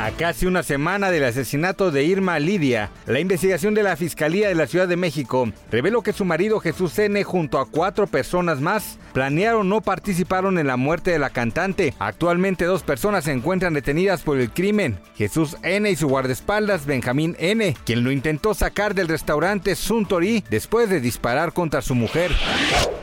A casi una semana del asesinato de Irma Lidia, la investigación de la Fiscalía de la Ciudad de México reveló que su marido Jesús N. junto a cuatro personas más planearon o participaron en la muerte de la cantante. Actualmente dos personas se encuentran detenidas por el crimen. Jesús N. y su guardaespaldas Benjamín N., quien lo intentó sacar del restaurante Suntory después de disparar contra su mujer.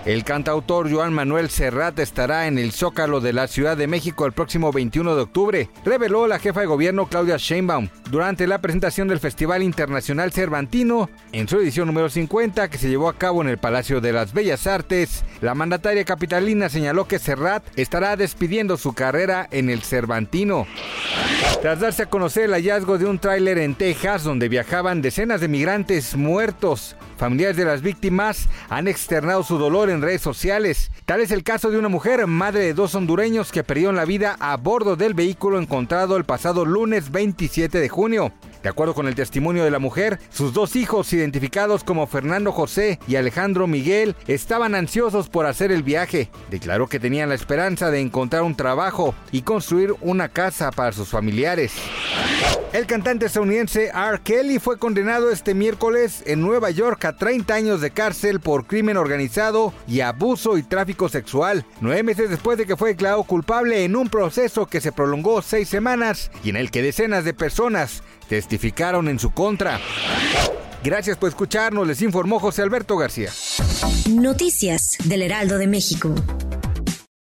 El cantautor Joan Manuel Serrat estará en el Zócalo de la Ciudad de México el próximo 21 de octubre, reveló la jefa de gobierno Claudia Sheinbaum durante la presentación del Festival Internacional Cervantino en su edición número 50 que se llevó a cabo en el Palacio de las Bellas Artes. La mandataria capitalina señaló que Serrat estará despidiendo su carrera en el Cervantino. Tras darse a conocer el hallazgo de un tráiler en Texas donde viajaban decenas de migrantes muertos, familiares de las víctimas han externado su dolor en redes sociales. Tal es el caso de una mujer, madre de dos hondureños que perdieron la vida a bordo del vehículo encontrado el pasado lunes 27 de junio. De acuerdo con el testimonio de la mujer, sus dos hijos, identificados como Fernando José y Alejandro Miguel, estaban ansiosos por hacer el viaje. Declaró que tenían la esperanza de encontrar un trabajo y construir una casa para sus familiares. El cantante estadounidense R. Kelly fue condenado este miércoles en Nueva York a 30 años de cárcel por crimen organizado y abuso y tráfico sexual, nueve meses después de que fue declarado culpable en un proceso que se prolongó seis semanas y en el que decenas de personas testificaron en su contra. Gracias por escucharnos, les informó José Alberto García. Noticias del Heraldo de México.